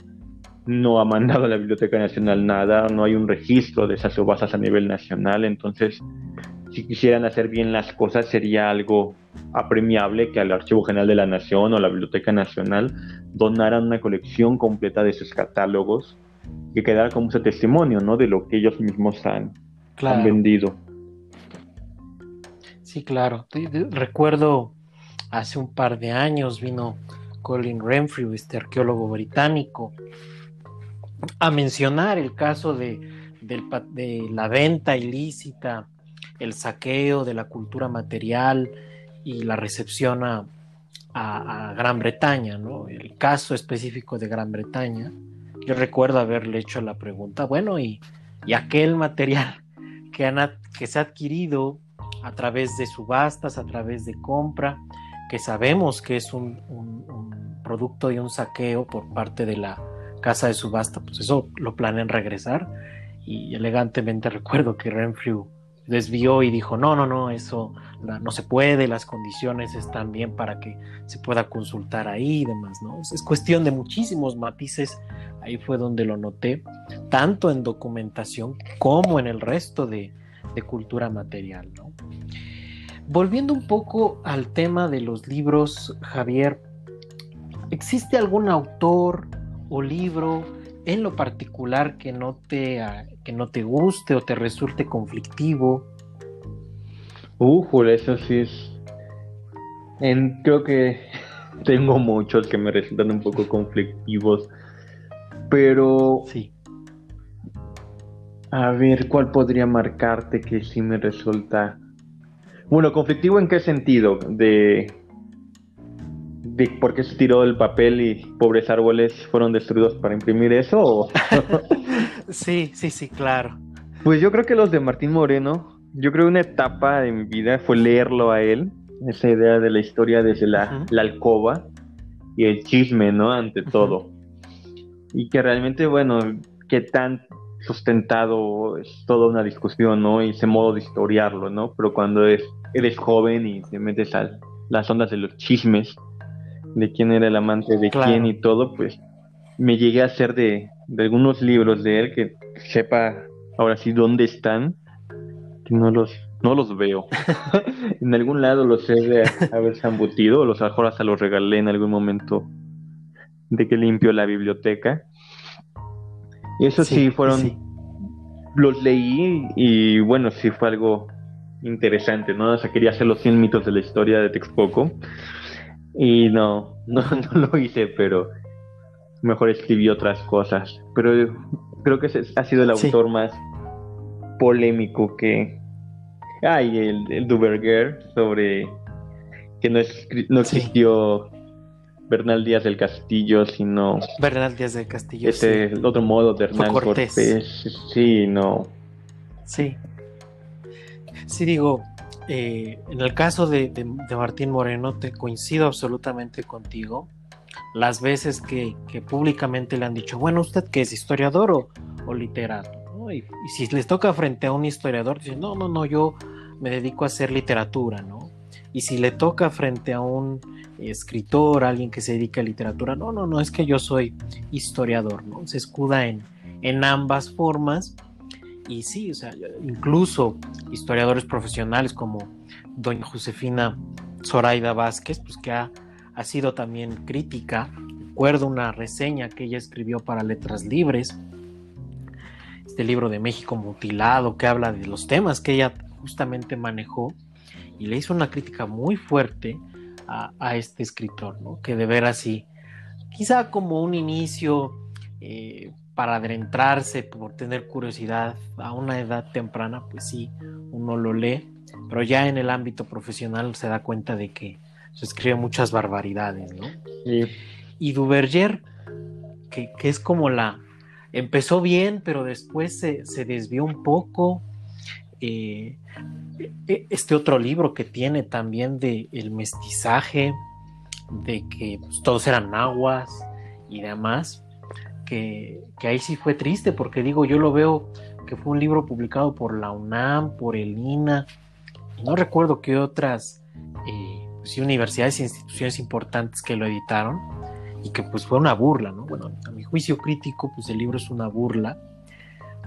Speaker 2: no ha mandado a la Biblioteca Nacional nada, no hay un registro de esas subastas a nivel nacional, entonces si quisieran hacer bien las cosas sería algo apremiable que al Archivo General de la Nación o la Biblioteca Nacional donaran una colección completa de sus catálogos que quedara como ese testimonio ¿no? de lo que ellos mismos han, han vendido.
Speaker 1: Sí, claro. Recuerdo hace un par de años vino Colin Renfrew, este arqueólogo británico, a mencionar el caso de, la venta ilícita, el saqueo de la cultura material y la recepción a, Gran Bretaña, ¿no? El caso específico de Gran Bretaña. Yo recuerdo haberle hecho la pregunta, bueno, y, aquel material que, que se ha adquirido a través de subastas, a través de compra, que sabemos que es un, producto de un saqueo por parte de la casa de subasta, pues eso lo planean regresar. Y elegantemente recuerdo que Renfrew desvió y dijo, no, no, no, eso no se puede, las condiciones están bien para que se pueda consultar ahí y demás, ¿no? Es, cuestión de muchísimos matices, ahí fue donde lo noté, tanto en documentación como en el resto de, de cultura material, ¿no? Volviendo un poco al tema de los libros, Javier, ¿existe algún autor o libro en lo particular que no te, ah, que no te guste o te resulte conflictivo?
Speaker 2: Uh, eso sí es. En, creo que tengo muchos que me resultan un poco conflictivos, pero.
Speaker 1: Sí.
Speaker 2: A ver, ¿cuál podría marcarte que sí me resulta bueno, conflictivo en qué sentido? De, de por qué se tiró el papel y pobres árboles fueron destruidos para imprimir eso.
Speaker 1: sí, sí, sí, claro.
Speaker 2: Pues yo creo que los de Martín Moreno, yo creo que una etapa de mi vida fue leerlo a él, esa idea de la historia desde la, alcoba y el chisme, ¿no? Ante todo. Y que realmente, bueno, qué tan sustentado es toda una discusión, ¿no? Y ese modo de historiarlo, ¿no? Pero cuando es eres joven y te metes a las ondas de los chismes, de quién era el amante de quién y todo, pues me llegué a hacer de, algunos libros de él que sepa ahora sí dónde están, que no los, no los veo. en algún lado los he de haberse embutido, los mejor hasta los regalé en algún momento de que limpio la biblioteca. Y eso sí, fueron, los leí y bueno, sí fue algo interesante, ¿no? O sea, quería hacer los 100 mitos de la historia de Texcoco y no, no, no lo hice, pero mejor escribí otras cosas. Pero creo que ha sido el autor más polémico que... hay, el, el Duverger sobre que no, es, no existió Bernal Díaz del Castillo, sino...
Speaker 1: Bernal Díaz del Castillo.
Speaker 2: Este otro modo de Hernán Cortés. Cortés. Sí, no.
Speaker 1: Sí, Sí, digo, eh, en el caso de, Martín Moreno, te coincido absolutamente contigo. Las veces que, públicamente le han dicho, bueno, ¿usted qué es historiador o, literato? Y, si les toca frente a un historiador, dicen, no, no, no, yo me dedico a hacer literatura, ¿no? Y si le toca frente a un escritor, alguien que se dedica a literatura, no, no, no, es que yo soy historiador, ¿no? Se escuda en, en ambas formas. Y sí, o sea, incluso historiadores profesionales como doña Josefina Zoraida Vázquez, pues que ha, ha sido también crítica. Recuerdo una reseña que ella escribió para Letras Libres, este libro de México mutilado, que habla de los temas que ella justamente manejó y le hizo una crítica muy fuerte a, este escritor, ¿no? que de ver así, quizá como un inicio eh, para adentrarse, por tener curiosidad a una edad temprana, pues sí, uno lo lee, pero ya en el ámbito profesional se da cuenta de que se escribe muchas barbaridades, ¿no? Y Duverger, que, que, es como la... Empezó bien, pero después se, se desvió un poco. Eh, e, este otro libro que tiene también de el mestizaje, de que pues, todos eran nahuas y demás, que, que, ahí sí fue triste, porque digo, yo lo veo que fue un libro publicado por la UNAM, por el INA, no recuerdo qué otras eh, pues, universidades e instituciones importantes que lo editaron, y que pues fue una burla, ¿no? Bueno, a mi juicio crítico, pues el libro es una burla,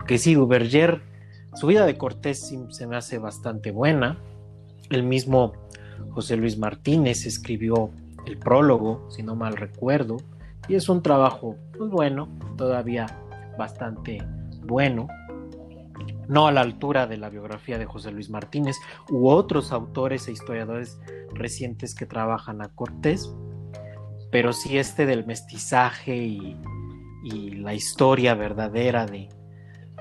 Speaker 1: que sí, Duverger su vida de Cortés se me hace bastante buena. El mismo José Luis Martínez escribió el prólogo, si no mal recuerdo, y es un trabajo muy bueno, todavía bastante bueno. No a la altura de la biografía de José Luis Martínez u otros autores e historiadores recientes que trabajan a Cortés, pero sí este del mestizaje y, la historia verdadera de,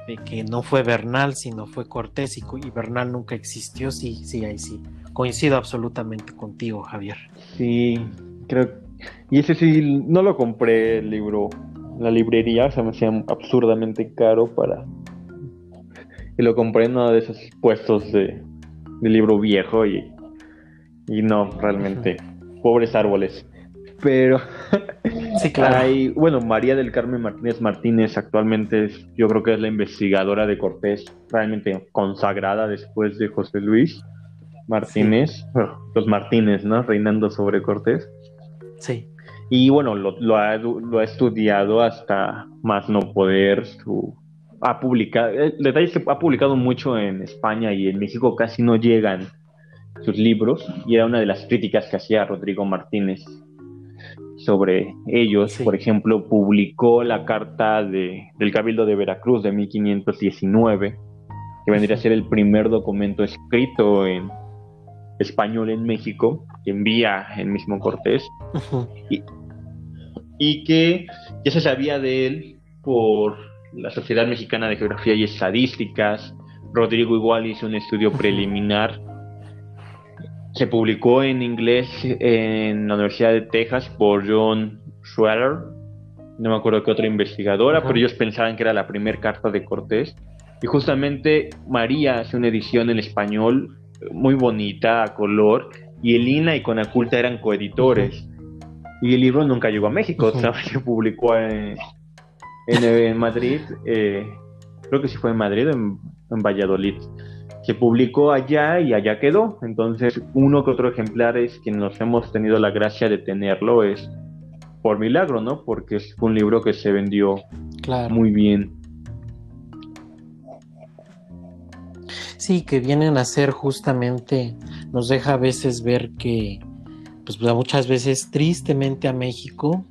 Speaker 1: de que no fue Bernal, sino fue Cortés y, Bernal nunca existió, sí, sí, ahí sí. Coincido absolutamente contigo, Javier.
Speaker 2: Sí, creo. Y ese sí, no lo compré el libro, la librería, o sea, me hacía absurdamente caro para. Y lo compré en uno de esos puestos de, libro viejo y, y no, realmente, pobres árboles. Pero
Speaker 1: sí, claro.
Speaker 2: bueno, María del Carmen Martínez Martínez actualmente es, yo creo que es la investigadora de Cortés, realmente consagrada después de José Luis Martínez, los Martínez, ¿no? Reinando sobre Cortés.
Speaker 1: Sí.
Speaker 2: Y bueno, lo, ha, estudiado hasta más no poder. Su, ha publicado, el detalle es que ha publicado mucho en España y en México casi no llegan sus libros y era una de las críticas que hacía Rodrigo Martínez sobre ellos. Por ejemplo, publicó la carta de, del Cabildo de Veracruz de 1519, que vendría a ser el primer documento escrito en español en México, que envía el mismo Cortés, y, y que ya se sabía de él por la Sociedad Mexicana de Geografía y Estadísticas. Rodrigo igual hizo un estudio preliminar. Se publicó en inglés en la Universidad de Texas por John Schweller, no me acuerdo qué otra investigadora, pero ellos pensaban que era la primera carta de Cortés. Y justamente María hace una edición en español muy bonita, a color, y el INA y Conaculta eran coeditores. Y el libro nunca llegó a México, se publicó en, en, Madrid, eh, creo que sí fue en Madrid, en, en Valladolid se publicó allá y allá quedó. Entonces, uno que otro ejemplar es que nos hemos tenido la gracia de tenerlo es por milagro, ¿no? Porque es un libro que se vendió muy bien.
Speaker 1: Sí, que vienen a ser justamente, nos deja a veces ver que, pues muchas veces tristemente a México,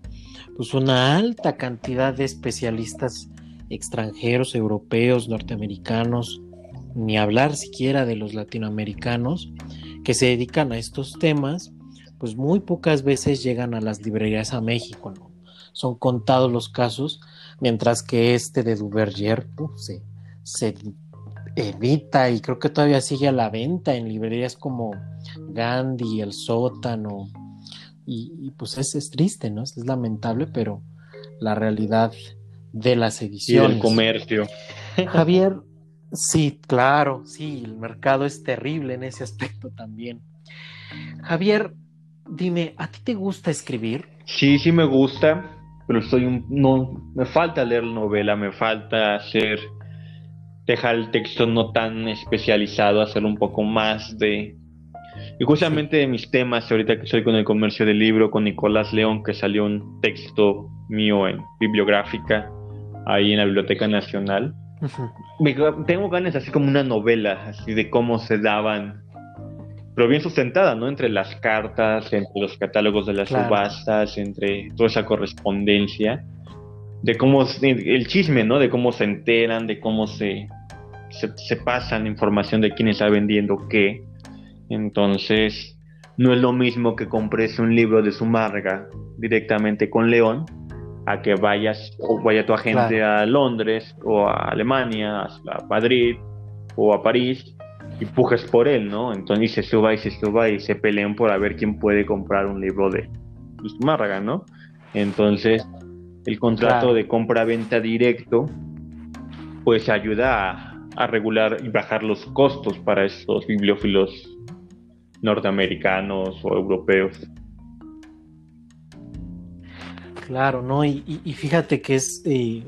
Speaker 1: pues una alta cantidad de especialistas extranjeros, europeos, norteamericanos, ni hablar siquiera de los latinoamericanos que se dedican a estos temas, pues muy pocas veces llegan a las librerías a México, ¿no? Son contados los casos, mientras que este de Duverger se, se evita y creo que todavía sigue a la venta en librerías como Gandhi, El Sótano, y, pues es, es, triste, ¿no? Es lamentable, pero la realidad de las ediciones.
Speaker 2: Y el comercio.
Speaker 1: Javier, Sí, claro, sí, el mercado es terrible en ese aspecto también. Javier, dime, ¿a ti te gusta escribir?
Speaker 2: Sí, sí me gusta, pero estoy un, no, me falta leer novela, me falta hacer dejar el texto no tan especializado, hacerlo un poco más de... Y justamente de mis temas, ahorita que estoy con el comercio del libro, con Nicolás León, que salió un texto mío en bibliográfica, ahí en la Biblioteca Nacional. tengo ganas así como una novela, así de cómo se daban, pero bien sustentada, ¿no? Entre las cartas, entre los catálogos de las subastas, entre toda esa correspondencia de cómo el chisme, ¿no? De cómo se enteran, de cómo se, se, pasan información de quién está vendiendo qué. Entonces, no es lo mismo que compres un libro de Sumarga directamente con León a que vayas o vaya tu agente a Londres o a Alemania, a Madrid o a París y pujes por él, ¿no? Entonces se suba y se suba y se peleen por a ver quién puede comprar un libro de Zumárraga, ¿no? Entonces, el contrato de compra-venta directo, pues ayuda a, regular y bajar los costos para estos bibliófilos norteamericanos o europeos.
Speaker 1: Claro, ¿no? Y, fíjate que es, eh,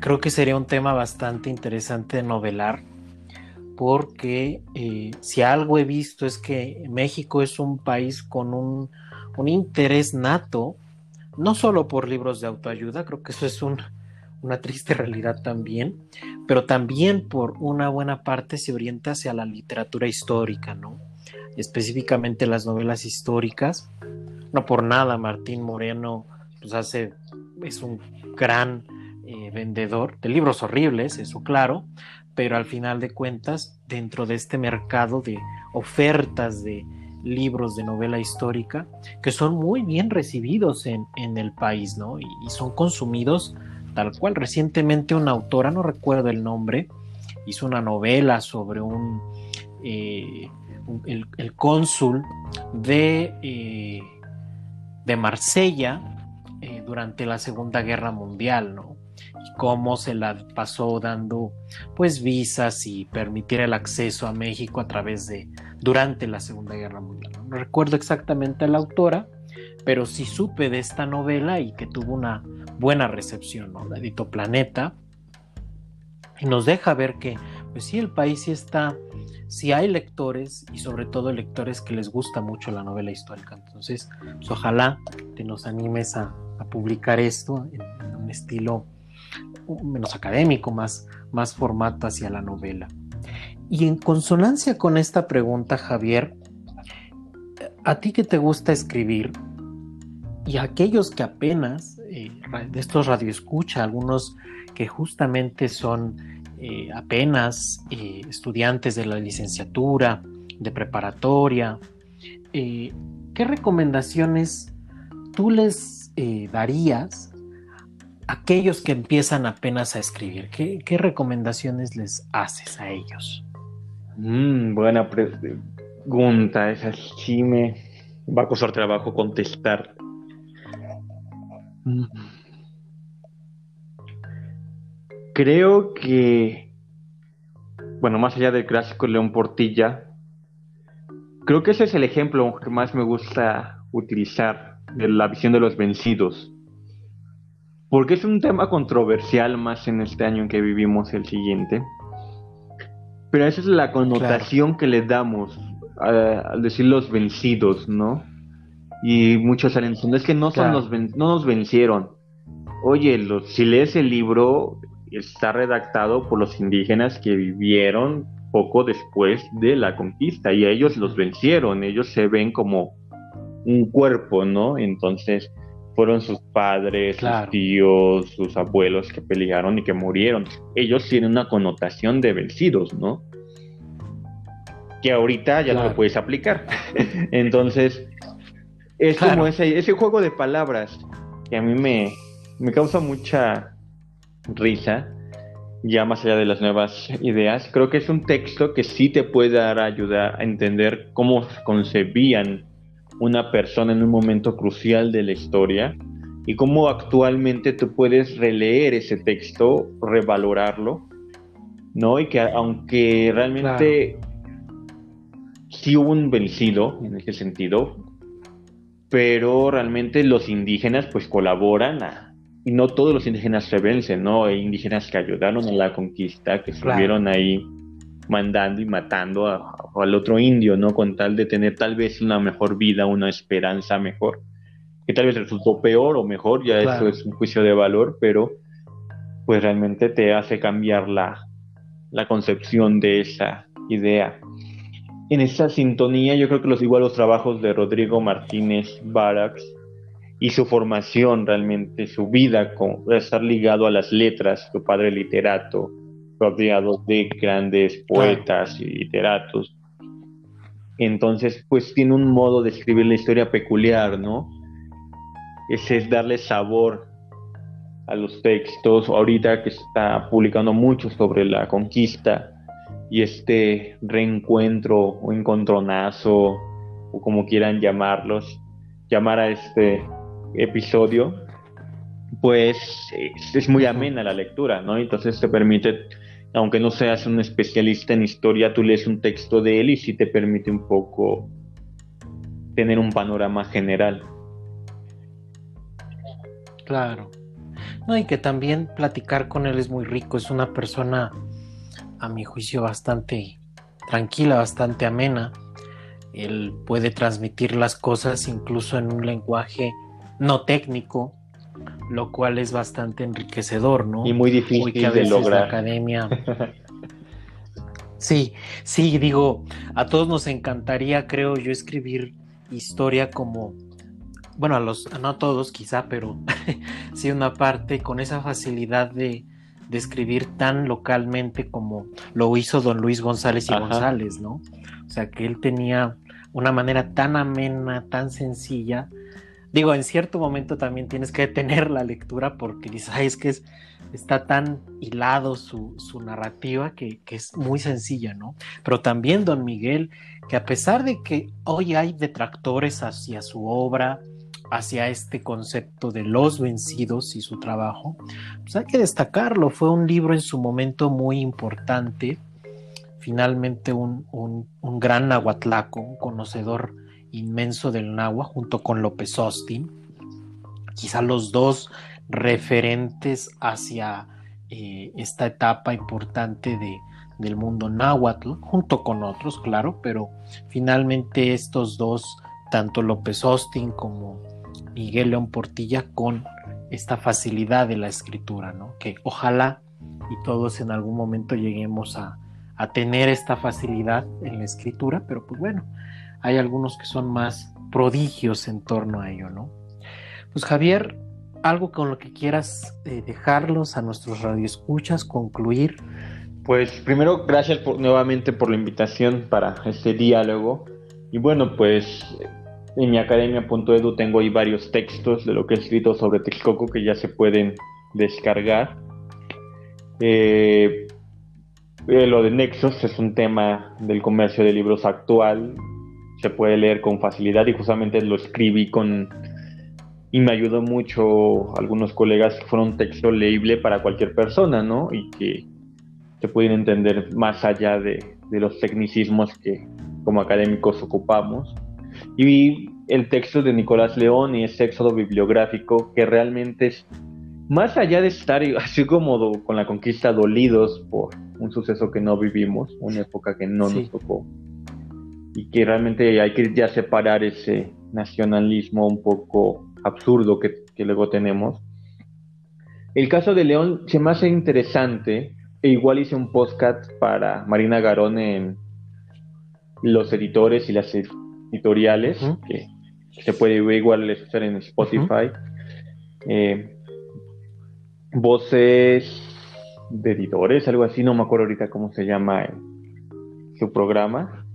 Speaker 1: creo que sería un tema bastante interesante de novelar, porque eh, si algo he visto es que México es un país con un, un interés nato no solo por libros de autoayuda, creo que eso es una triste realidad también, pero también por una buena parte se orienta hacia la literatura histórica, ¿no? Específicamente las novelas históricas. No por nada Martín Moreno pues hace, es un gran eh, vendedor de libros horribles, eso claro, pero al final de cuentas, dentro de este mercado de ofertas de libros de novela histórica que son muy bien recibidos en, el país, ¿no? Y, son consumidos tal cual. Recientemente una autora, no recuerdo el nombre, hizo una novela sobre un, eh, el, cónsul de, eh, de Marsella eh, durante la Segunda Guerra Mundial, ¿no? Y cómo se la pasó dando pues visas y permitir el acceso a México a través de, durante la Segunda Guerra Mundial. No recuerdo exactamente a la autora, pero sí supe de esta novela y que tuvo una buena recepción, ¿no? La editó Planeta y nos deja ver que, pues sí, el país sí está, sí hay lectores y sobre todo lectores que les gusta mucho la novela histórica. Entonces, pues ojalá te nos animes a, publicar esto en, un estilo menos académico, más, más formato hacia la novela. Y en consonancia con esta pregunta, Javier, a ti que te gusta escribir y a aquellos que apenas eh, de estos radioescucha, algunos que justamente son eh, apenas eh, estudiantes de la licenciatura, de preparatoria, ¿qué recomendaciones tú les darías aquellos que empiezan apenas a escribir? ¿Qué recomendaciones les haces a ellos?
Speaker 2: Mm, buena pregunta, esa sí me va a costar trabajo contestar. Mm. Creo que, bueno, más allá del clásico León Portilla, creo que ese es el ejemplo que más me gusta utilizar de la visión de los vencidos. Porque es un tema controversial más en este año en que vivimos el siguiente pero esa es la connotación que le damos al decir los vencidos, ¿no? Y muchos salen es que no, son los no nos vencieron. Oye, los, si lees el libro, está redactado por los indígenas que vivieron poco después de la conquista y ellos los vencieron, ellos se ven como un cuerpo, ¿no? Entonces fueron sus padres, sus tíos, sus abuelos que pelearon y que murieron. Ellos tienen una connotación de vencidos, ¿no? Que ahorita ya no lo puedes aplicar. Entonces, es como ese, ese juego de palabras que a mí me, me causa mucha risa, ya más allá de las nuevas ideas. Creo que es un texto que sí te puede dar a ayudar a entender cómo concebían una persona en un momento crucial de la historia y cómo actualmente tú puedes releer ese texto, revalorarlo, ¿no? Y que aunque realmente sí hubo un vencido en ese sentido, pero realmente los indígenas pues colaboran a, y no todos los indígenas se vencen, ¿no? Hay indígenas que ayudaron en la conquista, que estuvieron ahí mandando y matando al otro indio, ¿no? Con tal de tener tal vez una mejor vida, una esperanza mejor, que tal vez resultó peor o mejor, ya eso es un juicio de valor, pero pues realmente te hace cambiar la, la concepción de esa idea. En esa sintonía yo creo que los igual los trabajos de Rodrigo Martínez Barax y su formación realmente, su vida, con estar ligado a las letras, su padre literato, rodeado de grandes poetas y literatos. Entonces, pues tiene un modo de escribir la historia peculiar, ¿no? Ese es darle sabor a los textos. Ahorita que está publicando mucho sobre la conquista y este reencuentro o encontronazo, o como quieran llamarlos, llamar a este episodio, pues es, muy amena la lectura, ¿no? Entonces te permite, aunque no seas un especialista en historia, tú lees un texto de él y sí te permite un poco tener un panorama general.
Speaker 1: Claro. No, y que también platicar con él es muy rico, es una persona, a mi juicio, bastante tranquila, bastante amena. Él puede transmitir las cosas incluso en un lenguaje no técnico, lo cual es bastante enriquecedor, ¿no?
Speaker 2: Y muy difícil de lograr.
Speaker 1: La academia. sí, sí, digo, a todos nos encantaría, creo yo, escribir historia como, bueno, a los, no a todos quizá, pero sí una parte con esa facilidad de, de escribir tan localmente como lo hizo don Luis González y González, ¿no? O sea, que él tenía una manera tan amena, tan sencilla, digo, en cierto momento también tienes que detener la lectura porque dices, es que es, está tan hilado su, narrativa que, es muy sencilla, ¿no? Pero también don Miguel, que a pesar de que hoy hay detractores hacia su obra, hacia este concepto de los vencidos y su trabajo, pues hay que destacarlo, fue un libro en su momento muy importante, finalmente un, un, un gran nahuatlaco, un conocedor inmenso del Nahua junto con López Austin, quizá los dos referentes hacia eh, esta etapa importante de, del mundo náhuatl, junto con otros, claro, pero finalmente estos dos, tanto López Austin como Miguel León Portilla, con esta facilidad de la escritura, ¿no? Que ojalá y todos en algún momento lleguemos a, a tener esta facilidad en la escritura, pero pues bueno, hay algunos que son más prodigios en torno a ello, ¿no? Pues Javier, algo con lo que quieras eh, dejarlos a nuestros radioescuchas, concluir.
Speaker 2: Pues primero, gracias nuevamente por la invitación para este diálogo. Y bueno, pues en mi academia.edu tengo ahí varios textos de lo que he escrito sobre Texcoco que ya se pueden descargar. Eh, eh, lo de Nexos es un tema del comercio de libros actual se puede leer con facilidad y justamente lo escribí con y me ayudó mucho algunos colegas que fueron un texto leíble para cualquier persona, ¿no? Y que se pueden entender más allá de, de los tecnicismos que como académicos ocupamos. Y el texto de Nicolás León y ese éxodo bibliográfico que realmente es más allá de estar así como con la conquista dolidos por un suceso que no vivimos, una época que no nos tocó, y que realmente hay que ya separar ese nacionalismo un poco absurdo que, luego tenemos. El caso de León se me hace interesante, e igual hice un podcast para Marina Garón en los editores y las editoriales, que se puede igual escuchar en Spotify. Eh, voces de editores, algo así, no me acuerdo ahorita cómo se llama su programa.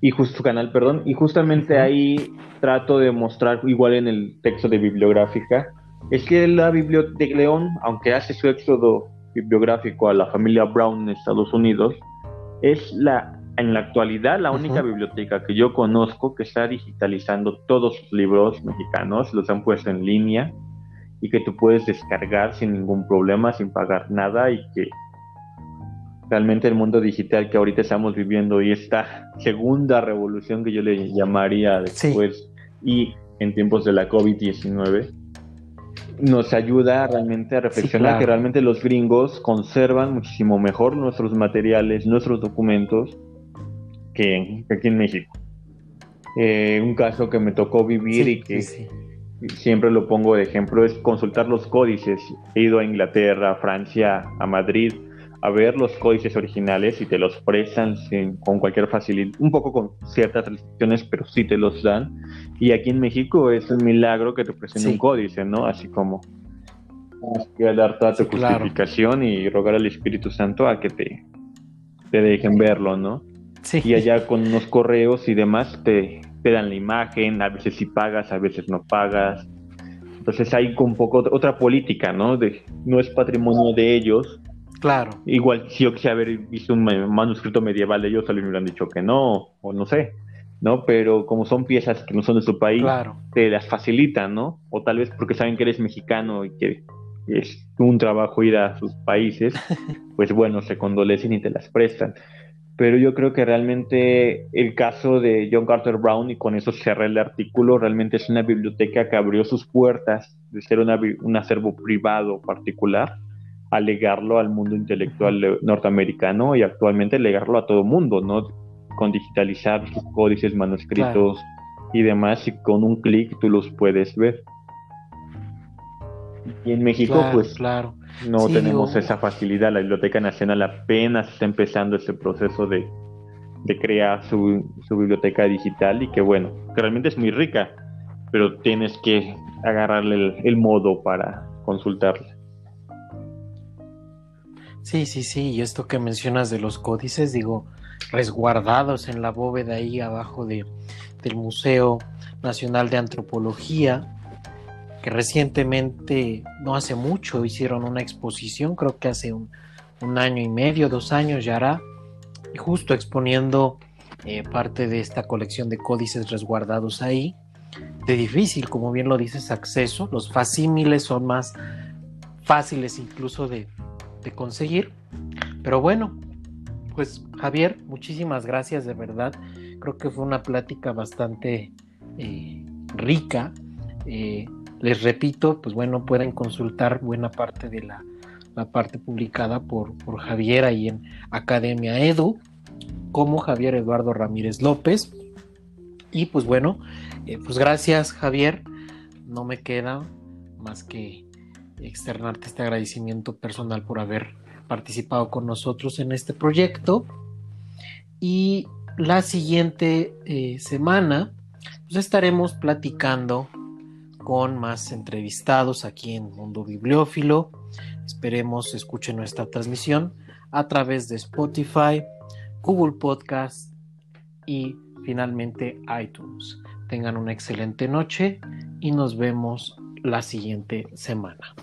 Speaker 2: Y justo su canal, perdón, y justamente ahí trato de mostrar, igual en el texto de bibliográfica, es que la Biblioteca León, aunque hace su éxodo bibliográfico a la familia Brown en Estados Unidos, es la en la actualidad la única biblioteca que yo conozco que está digitalizando todos sus libros mexicanos, los han puesto en línea y que tú puedes descargar sin ningún problema, sin pagar nada y que realmente el mundo digital que ahorita estamos viviendo y esta segunda revolución que yo le llamaría después y en tiempos de la COVID-19, nos ayuda realmente a reflexionar que realmente los gringos conservan muchísimo mejor nuestros materiales, nuestros documentos que, aquí en México. Eh, un caso que me tocó vivir y que siempre lo pongo de ejemplo es consultar los códices. He ido a Inglaterra, a Francia, a Madrid a ver los códices originales y te los prestan con cualquier facilidad, un poco con ciertas restricciones, pero sí te los dan. Y aquí en México es un milagro que te presenten un códice, ¿no? Así como tienes que dar toda tu justificación y rogar al Espíritu Santo a que te, te dejen verlo, ¿no? Sí. Y allá con unos correos y demás te, te dan la imagen, a veces sí pagas, a veces no pagas. Entonces hay un poco otra política, ¿no? De, no es patrimonio de ellos,
Speaker 1: Claro.
Speaker 2: Igual, si yo quisiera haber visto un manuscrito medieval de ellos, vez me hubieran dicho que no, o no sé, ¿no? Pero como son piezas que no son de su país, te las facilitan, ¿no? O tal vez porque saben que eres mexicano y que es un trabajo ir a sus países, pues bueno, se condolecen y te las prestan. Pero yo creo que realmente el caso de John Carter Brown, y con eso cerré el artículo, realmente es una biblioteca que abrió sus puertas de ser un acervo privado particular a legarlo al mundo intelectual norteamericano y actualmente legarlo a todo mundo, ¿no? Con digitalizar sus códices, manuscritos y demás, y con un clic tú los puedes ver. Y en México, pues,
Speaker 1: claro.
Speaker 2: no tenemos esa facilidad. La Biblioteca Nacional apenas está empezando ese proceso de, crear su, su, biblioteca digital y que, bueno, que realmente es muy rica, pero tienes que agarrarle el, el modo para consultarla.
Speaker 1: Sí, sí, sí, y esto que mencionas de los códices, digo, resguardados en la bóveda ahí abajo de, del Museo Nacional de Antropología, que recientemente, no hace mucho, hicieron una exposición, creo que hace un, año y medio, dos años ya hará, justo exponiendo eh, parte de esta colección de códices resguardados ahí, de difícil, como bien lo dices, acceso, los facímiles son más fáciles incluso de, de conseguir. Pero bueno, pues Javier, muchísimas gracias de verdad. Creo que fue una plática bastante eh, rica. Eh, les repito, pues bueno, pueden consultar buena parte de la, parte publicada por, por, Javier ahí en Academia Edu, como Javier Eduardo Ramírez López. Y pues bueno, eh, pues gracias Javier. No me queda más que externarte este agradecimiento personal por haber participado con nosotros en este proyecto. Y la siguiente eh, semana pues estaremos platicando con más entrevistados aquí en Mundo Bibliófilo. Esperemos escuchen nuestra transmisión a través de Spotify, Google Podcast y finalmente iTunes. Tengan una excelente noche y nos vemos la siguiente semana.